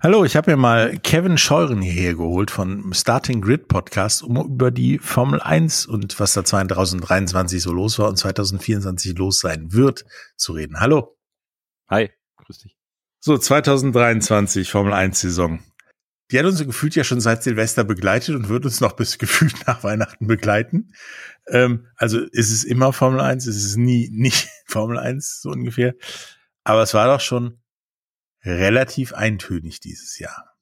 Hallo, ich habe mir mal Kevin Scheuren hierher geholt von Starting Grid Podcast, um über die Formel 1 und was da 2023 so los war und 2024 los sein wird zu reden. Hallo. Hi, grüß dich. So, 2023 Formel 1 Saison. Die hat uns gefühlt ja schon seit Silvester begleitet und wird uns noch bis gefühlt nach Weihnachten begleiten. Ähm, also ist es immer Formel 1, ist es nie nicht Formel 1 so ungefähr. Aber es war doch schon relativ eintönig dieses Jahr.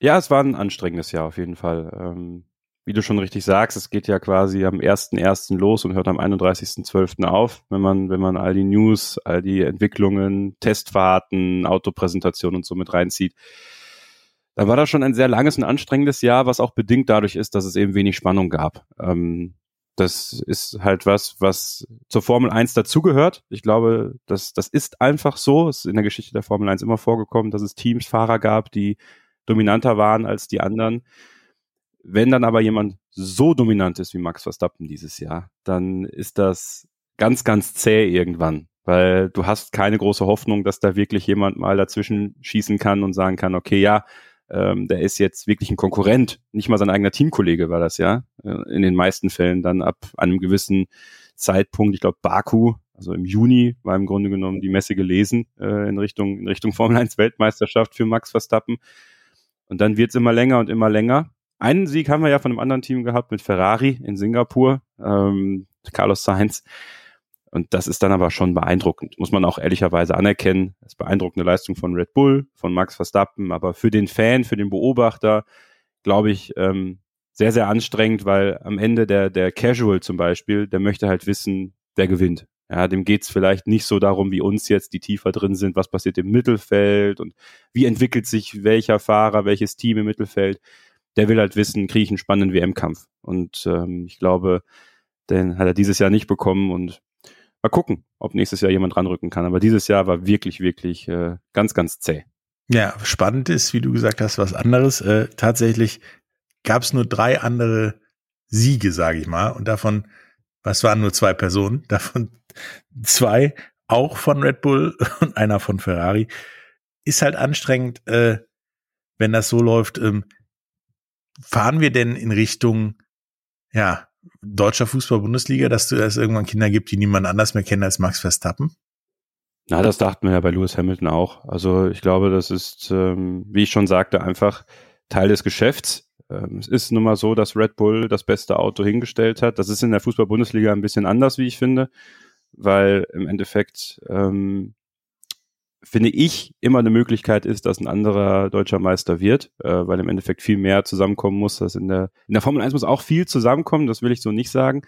Ja, es war ein anstrengendes Jahr auf jeden Fall. Ähm, wie du schon richtig sagst, es geht ja quasi am 1.1. los und hört am 31.12. auf, wenn man, wenn man all die News, all die Entwicklungen, Testfahrten, Autopräsentationen und so mit reinzieht. Da war das schon ein sehr langes und anstrengendes Jahr, was auch bedingt dadurch ist, dass es eben wenig Spannung gab. Ähm, das ist halt was, was zur Formel 1 dazugehört. Ich glaube, das, das ist einfach so. Es ist in der Geschichte der Formel 1 immer vorgekommen, dass es Teams, Fahrer gab, die dominanter waren als die anderen. Wenn dann aber jemand so dominant ist wie Max Verstappen dieses Jahr, dann ist das ganz, ganz zäh irgendwann, weil du hast keine große Hoffnung, dass da wirklich jemand mal dazwischen schießen kann und sagen kann, okay, ja, ähm, der ist jetzt wirklich ein Konkurrent, nicht mal sein eigener Teamkollege war das ja, äh, in den meisten Fällen dann ab einem gewissen Zeitpunkt, ich glaube Baku, also im Juni war im Grunde genommen die Messe gelesen äh, in Richtung in Richtung Formel 1 Weltmeisterschaft für Max Verstappen und dann wird's immer länger und immer länger. Einen Sieg haben wir ja von einem anderen Team gehabt mit Ferrari in Singapur, ähm, Carlos Sainz. Und das ist dann aber schon beeindruckend, muss man auch ehrlicherweise anerkennen. Das ist beeindruckende Leistung von Red Bull, von Max Verstappen, aber für den Fan, für den Beobachter, glaube ich, ähm, sehr, sehr anstrengend, weil am Ende der, der Casual zum Beispiel, der möchte halt wissen, wer gewinnt. Ja, dem geht's vielleicht nicht so darum, wie uns jetzt, die tiefer drin sind, was passiert im Mittelfeld und wie entwickelt sich welcher Fahrer, welches Team im Mittelfeld. Der will halt wissen, kriege ich einen spannenden WM-Kampf. Und ähm, ich glaube, den hat er dieses Jahr nicht bekommen und Mal gucken, ob nächstes Jahr jemand ranrücken kann. Aber dieses Jahr war wirklich, wirklich äh, ganz, ganz zäh. Ja, spannend ist, wie du gesagt hast, was anderes. Äh, tatsächlich gab es nur drei andere Siege, sage ich mal. Und davon, was waren nur zwei Personen? Davon zwei auch von Red Bull und einer von Ferrari. Ist halt anstrengend, äh, wenn das so läuft. Ähm, fahren wir denn in Richtung, ja, deutscher Fußball-Bundesliga, dass es irgendwann Kinder gibt, die niemand anders mehr kennen als Max Verstappen? Na, das dachten wir ja bei Lewis Hamilton auch. Also ich glaube, das ist, ähm, wie ich schon sagte, einfach Teil des Geschäfts. Ähm, es ist nun mal so, dass Red Bull das beste Auto hingestellt hat. Das ist in der Fußball-Bundesliga ein bisschen anders, wie ich finde, weil im Endeffekt ähm, finde ich, immer eine Möglichkeit ist, dass ein anderer deutscher Meister wird, äh, weil im Endeffekt viel mehr zusammenkommen muss. Das in der, in der Formel 1 muss auch viel zusammenkommen, das will ich so nicht sagen.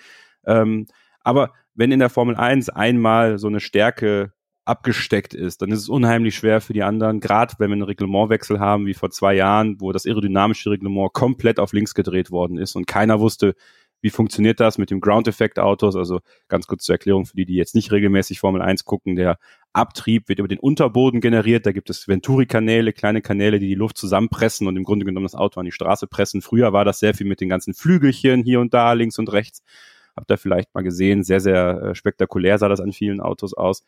Ähm, aber wenn in der Formel 1 einmal so eine Stärke abgesteckt ist, dann ist es unheimlich schwer für die anderen, gerade wenn wir einen Reglementwechsel haben, wie vor zwei Jahren, wo das aerodynamische Reglement komplett auf links gedreht worden ist und keiner wusste, wie funktioniert das mit dem Ground-Effekt-Autos? Also ganz kurz zur Erklärung für die, die jetzt nicht regelmäßig Formel 1 gucken. Der Abtrieb wird über den Unterboden generiert. Da gibt es Venturi-Kanäle, kleine Kanäle, die die Luft zusammenpressen und im Grunde genommen das Auto an die Straße pressen. Früher war das sehr viel mit den ganzen Flügelchen hier und da, links und rechts. Habt ihr vielleicht mal gesehen. Sehr, sehr äh, spektakulär sah das an vielen Autos aus.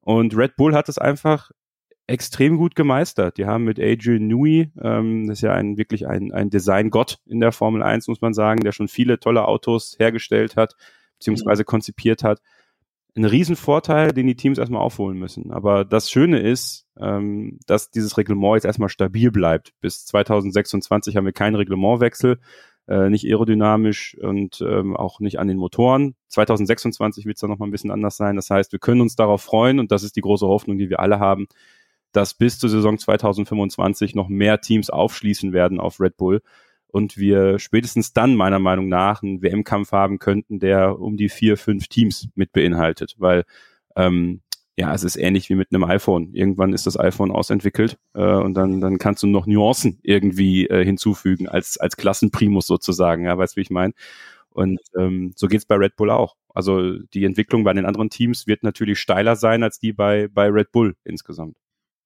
Und Red Bull hat es einfach extrem gut gemeistert. Die haben mit Adrian Newey, ähm, das ist ja ein wirklich ein, ein Design-Gott in der Formel 1, muss man sagen, der schon viele tolle Autos hergestellt hat, beziehungsweise mhm. konzipiert hat. Ein Riesenvorteil, den die Teams erstmal aufholen müssen. Aber das Schöne ist, ähm, dass dieses Reglement jetzt erstmal stabil bleibt. Bis 2026 haben wir keinen Reglementwechsel, äh, nicht aerodynamisch und ähm, auch nicht an den Motoren. 2026 wird es dann nochmal ein bisschen anders sein. Das heißt, wir können uns darauf freuen und das ist die große Hoffnung, die wir alle haben, dass bis zur Saison 2025 noch mehr Teams aufschließen werden auf Red Bull und wir spätestens dann meiner Meinung nach einen WM-Kampf haben könnten, der um die vier, fünf Teams mit beinhaltet, weil ähm, ja, es ist ähnlich wie mit einem iPhone. Irgendwann ist das iPhone ausentwickelt äh, und dann, dann kannst du noch Nuancen irgendwie äh, hinzufügen als, als Klassenprimus sozusagen, ja, weißt du, wie ich meine? Und ähm, so geht's bei Red Bull auch. Also die Entwicklung bei den anderen Teams wird natürlich steiler sein als die bei, bei Red Bull insgesamt.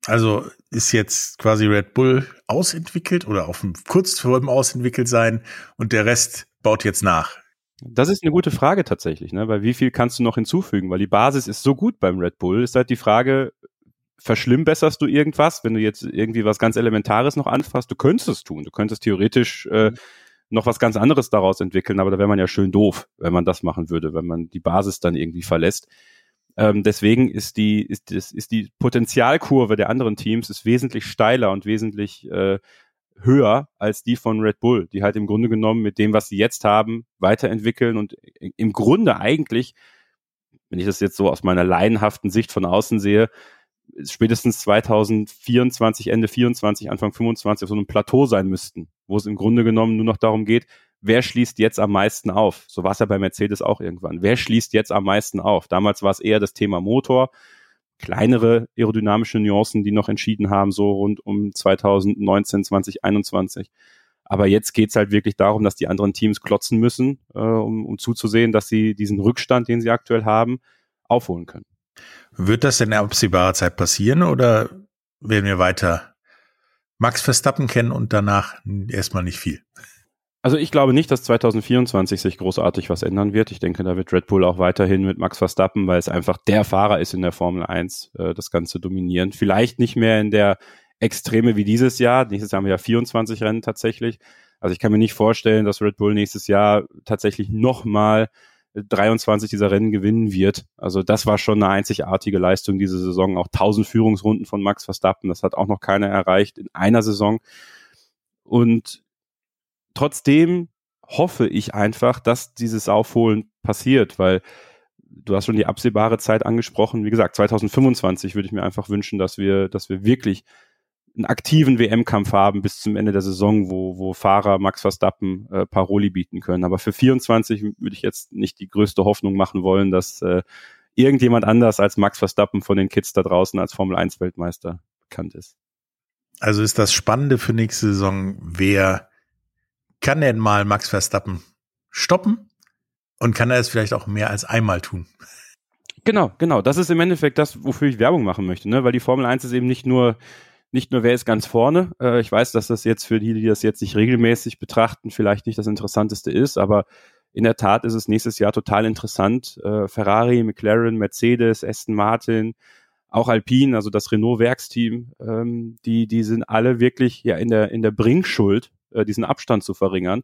Also ist jetzt quasi Red Bull ausentwickelt oder auf dem kurz vor dem ausentwickelt sein und der Rest baut jetzt nach. Das ist eine gute Frage tatsächlich, ne? Weil wie viel kannst du noch hinzufügen? Weil die Basis ist so gut beim Red Bull. Ist halt die Frage, verschlimmbesserst du irgendwas, wenn du jetzt irgendwie was ganz Elementares noch anfasst, du könntest es tun. Du könntest theoretisch äh, mhm. noch was ganz anderes daraus entwickeln, aber da wäre man ja schön doof, wenn man das machen würde, wenn man die Basis dann irgendwie verlässt. Ähm, deswegen ist die, ist, ist, die Potenzialkurve der anderen Teams ist wesentlich steiler und wesentlich äh, höher als die von Red Bull, die halt im Grunde genommen mit dem, was sie jetzt haben, weiterentwickeln und im Grunde eigentlich, wenn ich das jetzt so aus meiner laienhaften Sicht von außen sehe, spätestens 2024, Ende 24, Anfang 25 auf so einem Plateau sein müssten, wo es im Grunde genommen nur noch darum geht, wer schließt jetzt am meisten auf? So war es ja bei Mercedes auch irgendwann. Wer schließt jetzt am meisten auf? Damals war es eher das Thema Motor, kleinere aerodynamische Nuancen, die noch entschieden haben, so rund um 2019, 2021. Aber jetzt geht's halt wirklich darum, dass die anderen Teams klotzen müssen, äh, um, um zuzusehen, dass sie diesen Rückstand, den sie aktuell haben, aufholen können. Wird das in absehbarer Zeit passieren oder werden wir weiter Max Verstappen kennen und danach erstmal nicht viel? Also ich glaube nicht, dass 2024 sich großartig was ändern wird. Ich denke, da wird Red Bull auch weiterhin mit Max Verstappen, weil es einfach der Fahrer ist in der Formel 1, äh, das Ganze dominieren. Vielleicht nicht mehr in der Extreme wie dieses Jahr. Nächstes Jahr haben wir ja 24 Rennen tatsächlich. Also ich kann mir nicht vorstellen, dass Red Bull nächstes Jahr tatsächlich nochmal 23 dieser Rennen gewinnen wird. Also das war schon eine einzigartige Leistung diese Saison. Auch 1000 Führungsrunden von Max Verstappen, das hat auch noch keiner erreicht in einer Saison. Und trotzdem hoffe ich einfach, dass dieses Aufholen passiert, weil du hast schon die absehbare Zeit angesprochen. Wie gesagt, 2025 würde ich mir einfach wünschen, dass wir, dass wir wirklich einen aktiven WM-Kampf haben bis zum Ende der Saison, wo, wo Fahrer Max Verstappen äh, Paroli bieten können. Aber für 24 würde ich jetzt nicht die größte Hoffnung machen wollen, dass äh, irgendjemand anders als Max Verstappen von den Kids da draußen als Formel 1 Weltmeister bekannt ist. Also ist das Spannende für nächste Saison, wer kann denn mal Max Verstappen stoppen? Und kann er es vielleicht auch mehr als einmal tun? Genau, genau. Das ist im Endeffekt das, wofür ich Werbung machen möchte, ne? Weil die Formel 1 ist eben nicht nur nicht nur wer ist ganz vorne. Äh, ich weiß, dass das jetzt für die, die das jetzt nicht regelmäßig betrachten, vielleicht nicht das Interessanteste ist, aber in der Tat ist es nächstes Jahr total interessant. Äh, Ferrari, McLaren, Mercedes, Aston Martin, auch Alpine, also das Renault-Werksteam, ähm, die, die sind alle wirklich ja in der, in der Bringschuld, äh, diesen Abstand zu verringern.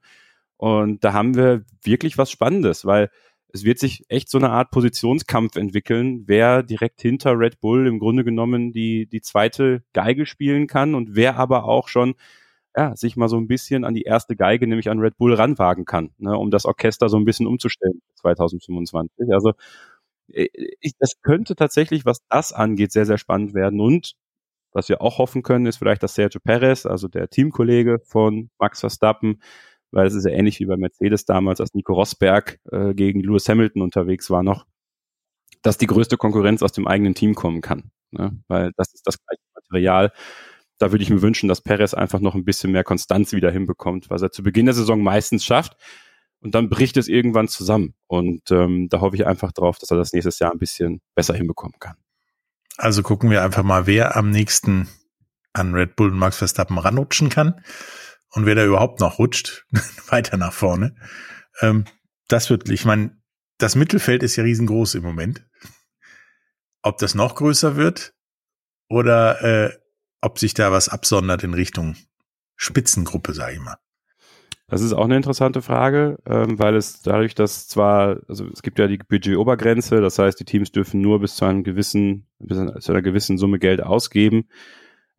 Und da haben wir wirklich was Spannendes, weil es wird sich echt so eine Art Positionskampf entwickeln, wer direkt hinter Red Bull im Grunde genommen die, die zweite Geige spielen kann und wer aber auch schon ja, sich mal so ein bisschen an die erste Geige, nämlich an Red Bull ranwagen kann, ne, um das Orchester so ein bisschen umzustellen 2025. Also äh, ich, das könnte tatsächlich, was das angeht, sehr, sehr spannend werden. Und was wir auch hoffen können, ist vielleicht, dass Sergio Perez, also der Teamkollege von Max Verstappen, weil es ist ja ähnlich wie bei Mercedes damals, als Nico Rosberg äh, gegen Lewis Hamilton unterwegs war noch, dass die größte Konkurrenz aus dem eigenen Team kommen kann. Ne? Weil das ist das gleiche Material. Da würde ich mir wünschen, dass Perez einfach noch ein bisschen mehr Konstanz wieder hinbekommt, was er zu Beginn der Saison meistens schafft. Und dann bricht es irgendwann zusammen. Und ähm, da hoffe ich einfach drauf, dass er das nächstes Jahr ein bisschen besser hinbekommen kann. Also gucken wir einfach mal, wer am nächsten an Red Bull und Max Verstappen ranrutschen kann und wer da überhaupt noch rutscht, weiter nach vorne. Ähm, das wird, ich meine, das Mittelfeld ist ja riesengroß im Moment. Ob das noch größer wird oder äh, ob sich da was absondert in Richtung Spitzengruppe, sage ich mal. Das ist auch eine interessante Frage, ähm, weil es dadurch, dass zwar, also es gibt ja die Budgetobergrenze, das heißt, die Teams dürfen nur bis zu einem gewissen, bis zu einer gewissen Summe Geld ausgeben.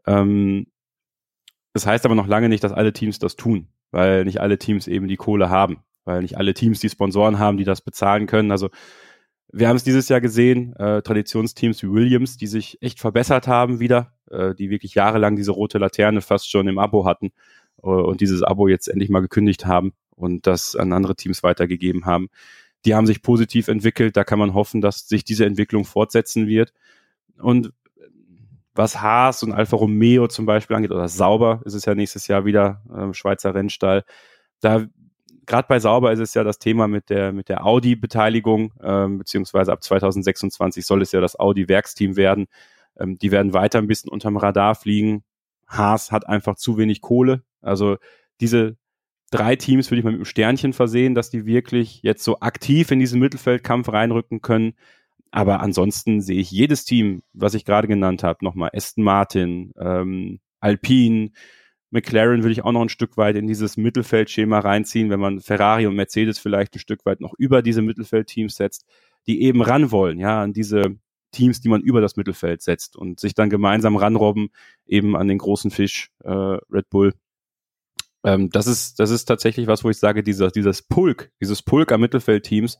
Ähm, das heißt aber noch lange nicht, dass alle Teams das tun, weil nicht alle Teams eben die Kohle haben, weil nicht alle Teams die Sponsoren haben, die das bezahlen können. Also wir haben es dieses Jahr gesehen, äh, Traditionsteams wie Williams, die sich echt verbessert haben wieder, äh, die wirklich jahrelang diese rote Laterne fast schon im Abo hatten und dieses Abo jetzt endlich mal gekündigt haben und das an andere Teams weitergegeben haben. Die haben sich positiv entwickelt, da kann man hoffen, dass sich diese Entwicklung fortsetzen wird. Und was Haas und Alfa Romeo zum Beispiel angeht, oder Sauber ist es ja nächstes Jahr wieder, äh, Schweizer Rennstall. Da, gerade bei Sauber ist es ja das Thema mit der, mit der Audi-Beteiligung, ähm, beziehungsweise ab 2026 soll es ja das Audi-Werksteam werden. Ähm, die werden weiter ein bisschen unterm Radar fliegen. Haas hat einfach zu wenig Kohle. Also diese drei Teams würde ich mal mit einem Sternchen versehen, dass die wirklich jetzt so aktiv in diesen Mittelfeldkampf reinrücken können aber ansonsten sehe ich jedes Team, was ich gerade genannt habe, nochmal Aston Martin, ähm, Alpine, McLaren würde ich auch noch ein Stück weit in dieses Mittelfeldschema reinziehen, wenn man Ferrari und Mercedes vielleicht ein Stück weit noch über diese Mittelfeldteams setzt, die eben ran wollen, ja, an diese Teams, die man über das Mittelfeld setzt und sich dann gemeinsam ranrobben, eben an den großen Fisch, äh, Red Bull. Ähm, das ist, das ist tatsächlich was, wo ich sage, dieser, dieses Pulk, dieses Pulk am Mittelfeldteams,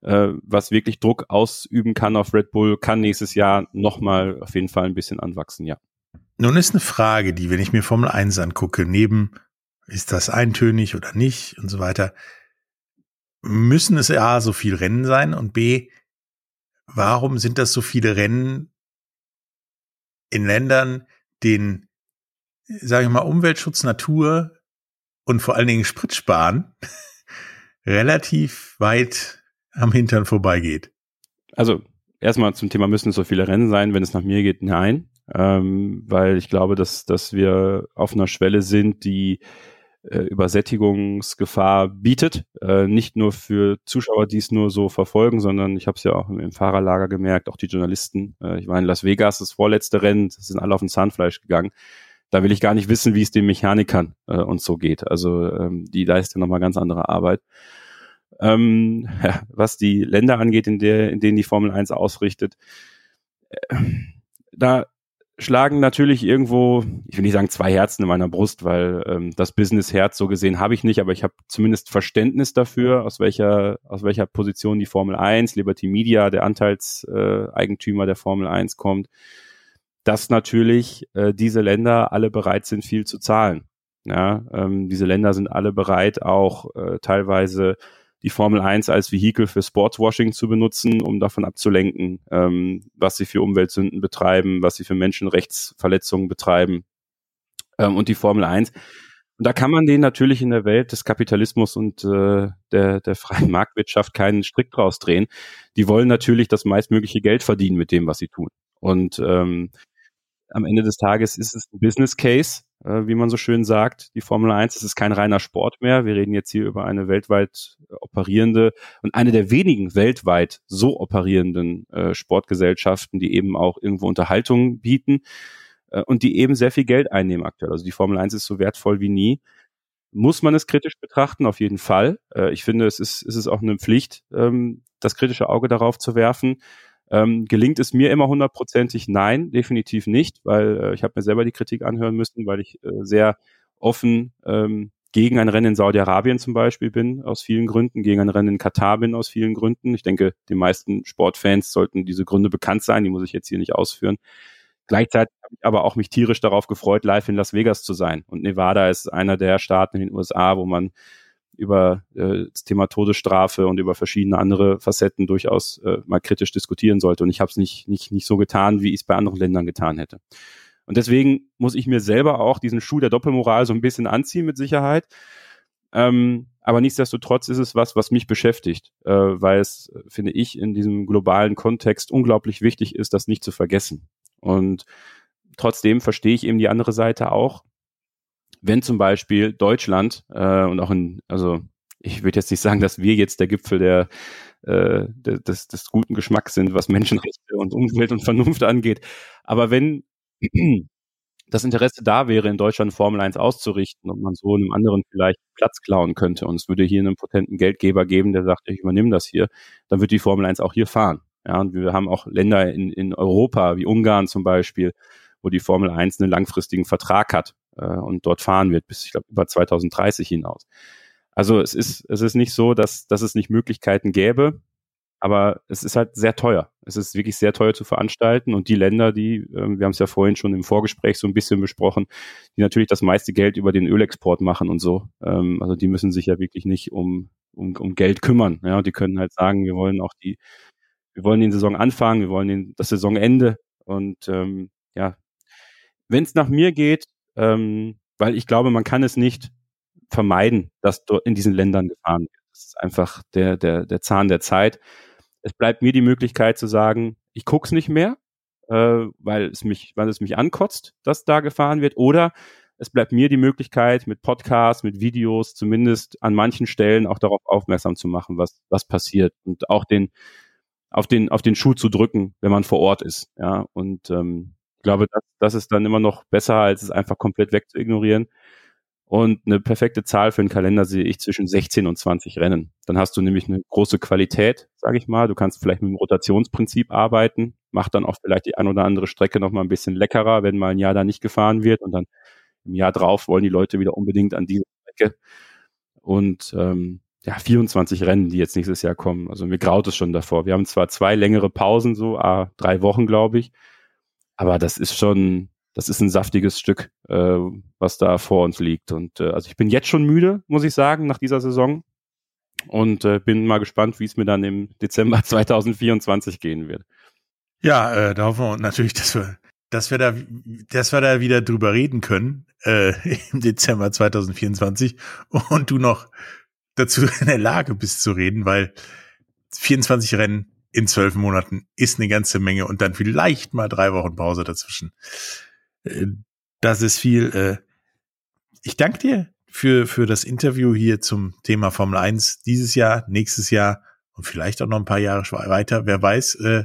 äh, was wirklich Druck ausüben kann auf Red Bull, kann nächstes Jahr nochmal auf jeden Fall ein bisschen anwachsen, ja. Nun ist eine Frage, die, wenn ich mir Formel 1 angucke, neben ist das eintönig oder nicht und so weiter, müssen es A, so viel Rennen sein und B, warum sind das so viele Rennen in Ländern, denen, sage ich mal, Umweltschutz, Natur und vor allen Dingen Spritsparen relativ weit am Hintern vorbeigeht? Also erstmal zum Thema müssen es so viele Rennen sein, wenn es nach mir geht, nein ähm, weil ich glaube, dass, dass wir auf einer Schwelle sind, die äh, Übersättigungsgefahr bietet. Äh, nicht nur für Zuschauer, die es nur so verfolgen, sondern ich habe es ja auch im, im, Fahrerlager gemerkt, auch die Journalisten. Äh, ich war in Las Vegas, das vorletzte Rennen, sind alle auf den Zahnfleisch gegangen. Da will ich gar nicht wissen, wie es den Mechanikern äh, und so geht. Also ähm, die leisten nochmal ganz andere Arbeit. Ähm, ja, was die Länder angeht, in, der, in denen die Formel 1 ausrichtet, äh, da schlagen natürlich irgendwo, ich will nicht sagen zwei Herzen in meiner Brust, weil ähm, das Business-Herz so gesehen habe ich nicht, aber ich habe zumindest Verständnis dafür, aus welcher, aus welcher Position die Formel 1, Liberty Media, der Anteilseigentümer der Formel 1 kommt, dass natürlich äh, diese Länder alle bereit sind, viel zu zahlen. Ja, ähm, diese Länder sind alle bereit, auch äh, teilweise die Formel 1 als Vehikel für Sportswashing zu benutzen, um davon abzulenken, ähm, was sie für Umweltsünden betreiben, was sie für Menschenrechtsverletzungen betreiben. Ähm, und die Formel 1. Und da kann man denen natürlich in der Welt des Kapitalismus und äh, der, der freien Marktwirtschaft keinen Strick draus drehen. Die wollen natürlich das meistmögliche Geld verdienen mit dem, was sie tun. Und ähm, am Ende des Tages ist es ein Business Case, äh, wie man so schön sagt, die Formel 1. Es ist kein reiner Sport mehr. Wir reden jetzt hier über eine weltweit operierende und eine der wenigen weltweit so operierenden äh, Sportgesellschaften, die eben auch irgendwo Unterhaltung bieten äh, und die eben sehr viel Geld einnehmen aktuell. Also die Formel 1 ist so wertvoll wie nie. Muss man es kritisch betrachten? Auf jeden Fall. Äh, ich finde, es ist, es ist auch eine Pflicht, ähm, das kritische Auge darauf zu werfen. Ähm, gelingt es mir immer hundertprozentig? Nein, definitiv nicht, weil äh, ich habe mir selber die Kritik anhören müssen, weil ich äh, sehr offen ähm, gegen ein Rennen in Saudi-Arabien zum Beispiel bin, aus vielen Gründen, gegen ein Rennen in Katar bin, aus vielen Gründen. Ich denke, den meisten Sportfans sollten diese Gründe bekannt sein, die muss ich jetzt hier nicht ausführen. Gleichzeitig habe ich aber auch mich tierisch darauf gefreut, live in Las Vegas zu sein. Und Nevada ist einer der Staaten in den USA, wo man über äh, das Thema Todesstrafe und über verschiedene andere Facetten durchaus äh, mal kritisch diskutieren sollte. Und ich habe es nicht, nicht, nicht so getan, wie ich es bei anderen Ländern getan hätte. Und deswegen muss ich mir selber auch diesen Schuh der Doppelmoral so ein bisschen anziehen mit Sicherheit. Ähm, aber nichtsdestotrotz ist es was, was mich beschäftigt, äh, weil es, finde ich, in diesem globalen Kontext unglaublich wichtig ist, das nicht zu vergessen. Und trotzdem verstehe ich eben die andere Seite auch, wenn zum Beispiel Deutschland äh, und auch in, also ich würde jetzt nicht sagen, dass wir jetzt der Gipfel der, äh, des, des guten Geschmacks sind, was Menschenrechte und Umwelt und Vernunft angeht. Aber wenn das Interesse da wäre, in Deutschland Formel 1 auszurichten und man so einem anderen vielleicht Platz klauen könnte und es würde hier einen potenten Geldgeber geben, der sagt, ich übernehme das hier, dann wird die Formel 1 auch hier fahren. Ja, und wir haben auch Länder in, in Europa, wie Ungarn zum Beispiel, wo die Formel 1 einen langfristigen Vertrag hat äh, und dort fahren wird bis, ich glaube, über 2030 hinaus. Also es ist, es ist nicht so, dass, dass es nicht Möglichkeiten gäbe, aber es ist halt sehr teuer. Es ist wirklich sehr teuer zu veranstalten und die Länder, die, äh, wir haben es ja vorhin schon im Vorgespräch so ein bisschen besprochen, die natürlich das meiste Geld über den Ölexport machen und so, ähm, also die müssen sich ja wirklich nicht um, um, um Geld kümmern. Ja, die können halt sagen, wir wollen auch die, wir wollen den Saison anfangen, wir wollen den, das Saisonende und ähm, ja, wenn es nach mir geht, ähm, weil ich glaube, man kann es nicht vermeiden, dass in diesen Ländern gefahren wird. Das ist einfach der, der, der Zahn der Zeit. Es bleibt mir die Möglichkeit zu sagen, ich guck's nicht mehr, äh, weil es mich, weil es mich ankotzt, dass da gefahren wird, oder es bleibt mir die Möglichkeit, mit Podcasts, mit Videos zumindest an manchen Stellen auch darauf aufmerksam zu machen, was, was passiert und auch den, auf den, auf den Schuh zu drücken, wenn man vor Ort ist. Ja, und ähm, glaube, das, das ist dann immer noch besser, als es einfach komplett wegzuignorieren. Und eine perfekte Zahl für einen Kalender sehe ich zwischen 16 und 20 Rennen. Dann hast du nämlich eine große Qualität, sage ich mal. Du kannst vielleicht mit dem Rotationsprinzip arbeiten, macht dann auch vielleicht die ein oder andere Strecke noch mal ein bisschen leckerer, wenn mal ein Jahr da nicht gefahren wird und dann im Jahr drauf wollen die Leute wieder unbedingt an diese Strecke. Und ähm, ja, 24 Rennen, die jetzt nächstes Jahr kommen. Also mir graut es schon davor. Wir haben zwar zwei längere Pausen, so ah, drei Wochen, glaube ich, aber das ist schon, das ist ein saftiges Stück, äh, was da vor uns liegt. Und äh, also ich bin jetzt schon müde, muss ich sagen, nach dieser Saison. Und äh, bin mal gespannt, wie es mir dann im Dezember 2024 gehen wird. Ja, äh, da hoffen wir natürlich, dass wir, dass wir da, dass wir da wieder drüber reden können äh, im Dezember 2024 und du noch dazu in der Lage bist zu reden, weil 24 Rennen in zwölf Monaten ist eine ganze Menge und dann vielleicht mal drei Wochen Pause dazwischen. Äh, das ist viel. Äh, ich danke dir für, für das Interview hier zum Thema Formel 1 dieses Jahr, nächstes Jahr und vielleicht auch noch ein paar Jahre weiter. Wer weiß, äh,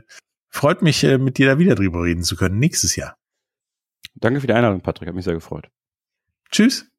freut mich, mit dir da wieder drüber reden zu können nächstes Jahr. Danke für die Einladung, Patrick. Hat mich sehr gefreut. Tschüss.